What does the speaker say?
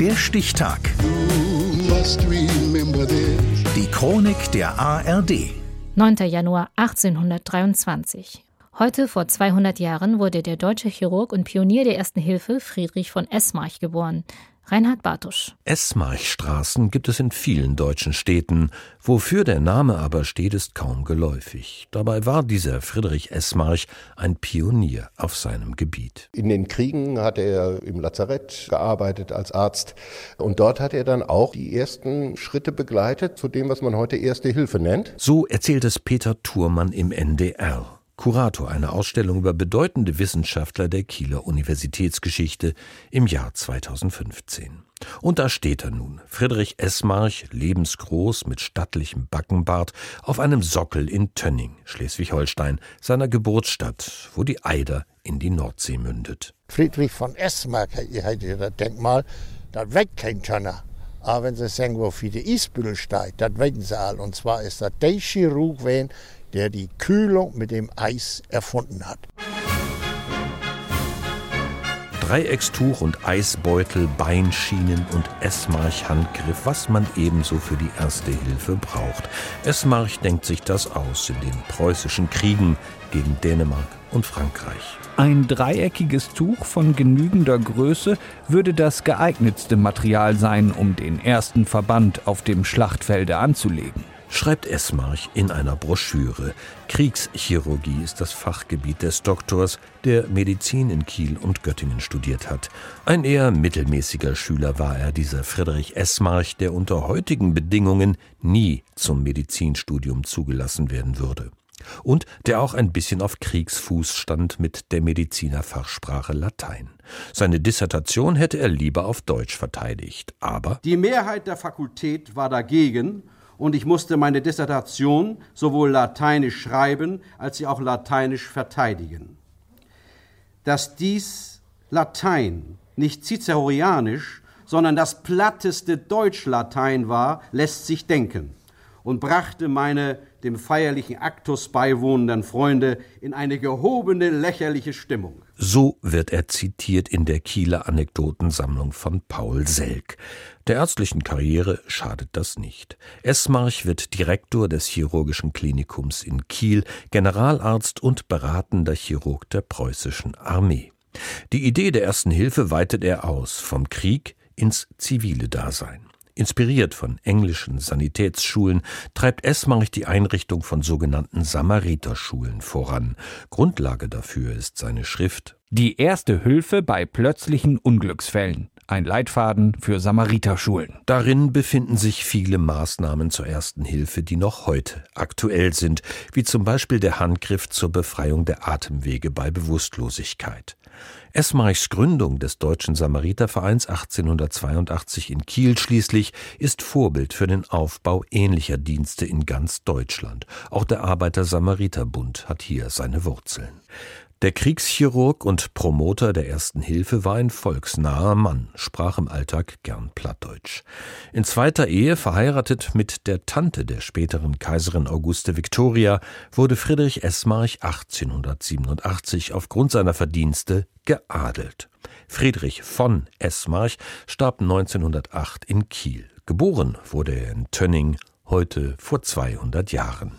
Der Stichtag. Die Chronik der ARD. 9. Januar 1823. Heute vor 200 Jahren wurde der deutsche Chirurg und Pionier der Ersten Hilfe Friedrich von Esmarch geboren. Reinhard Bartusch. Esmarchstraßen gibt es in vielen deutschen Städten. Wofür der Name aber steht, ist kaum geläufig. Dabei war dieser Friedrich Esmarch ein Pionier auf seinem Gebiet. In den Kriegen hat er im Lazarett gearbeitet als Arzt und dort hat er dann auch die ersten Schritte begleitet zu dem, was man heute Erste Hilfe nennt. So erzählt es Peter Thurmann im NDR. Kurator einer Ausstellung über bedeutende Wissenschaftler der Kieler Universitätsgeschichte im Jahr 2015. Und da steht er nun, Friedrich Esmarch, lebensgroß mit stattlichem Backenbart, auf einem Sockel in Tönning, Schleswig-Holstein, seiner Geburtsstadt, wo die Eider in die Nordsee mündet. Friedrich von Esmarch, ihr habt das Denkmal, das weg kein Tönner. Aber wenn sie sagen, wo für die Eisbüttel steigt, das wissen sie all. Und zwar ist das der Chirurg, der die Kühlung mit dem Eis erfunden hat. Dreieckstuch und Eisbeutel, Beinschienen und Esmarch-Handgriff, was man ebenso für die Erste Hilfe braucht. Esmarch denkt sich das aus in den preußischen Kriegen gegen Dänemark und Frankreich. Ein dreieckiges Tuch von genügender Größe würde das geeignetste Material sein, um den ersten Verband auf dem Schlachtfelde anzulegen schreibt Esmarch in einer Broschüre. Kriegschirurgie ist das Fachgebiet des Doktors, der Medizin in Kiel und Göttingen studiert hat. Ein eher mittelmäßiger Schüler war er, dieser Friedrich Esmarch, der unter heutigen Bedingungen nie zum Medizinstudium zugelassen werden würde. Und der auch ein bisschen auf Kriegsfuß stand mit der Medizinerfachsprache Latein. Seine Dissertation hätte er lieber auf Deutsch verteidigt, aber die Mehrheit der Fakultät war dagegen und ich musste meine Dissertation sowohl lateinisch schreiben als sie auch lateinisch verteidigen. Dass dies Latein nicht cicerorianisch, sondern das platteste Deutschlatein war, lässt sich denken und brachte meine dem feierlichen Aktus beiwohnenden Freunde in eine gehobene, lächerliche Stimmung. So wird er zitiert in der Kieler Anekdotensammlung von Paul Selk. Der ärztlichen Karriere schadet das nicht. Esmarch wird Direktor des Chirurgischen Klinikums in Kiel, Generalarzt und beratender Chirurg der preußischen Armee. Die Idee der ersten Hilfe weitet er aus, vom Krieg ins zivile Dasein. Inspiriert von englischen Sanitätsschulen treibt Esmarch die Einrichtung von sogenannten Samariterschulen voran. Grundlage dafür ist seine Schrift Die erste Hilfe bei plötzlichen Unglücksfällen. Ein Leitfaden für Samariterschulen. Darin befinden sich viele Maßnahmen zur ersten Hilfe, die noch heute aktuell sind, wie zum Beispiel der Handgriff zur Befreiung der Atemwege bei Bewusstlosigkeit. Esmarchs Gründung des Deutschen Samaritervereins 1882 in Kiel schließlich ist Vorbild für den Aufbau ähnlicher Dienste in ganz Deutschland. Auch der Arbeiter-Samariter-Bund hat hier seine Wurzeln. Der Kriegschirurg und Promoter der Ersten Hilfe war ein volksnaher Mann, sprach im Alltag gern Plattdeutsch. In zweiter Ehe verheiratet mit der Tante der späteren Kaiserin Auguste Victoria wurde Friedrich Esmarch 1887 aufgrund seiner Verdienste geadelt. Friedrich von Esmarch starb 1908 in Kiel. Geboren wurde er in Tönning, heute vor 200 Jahren.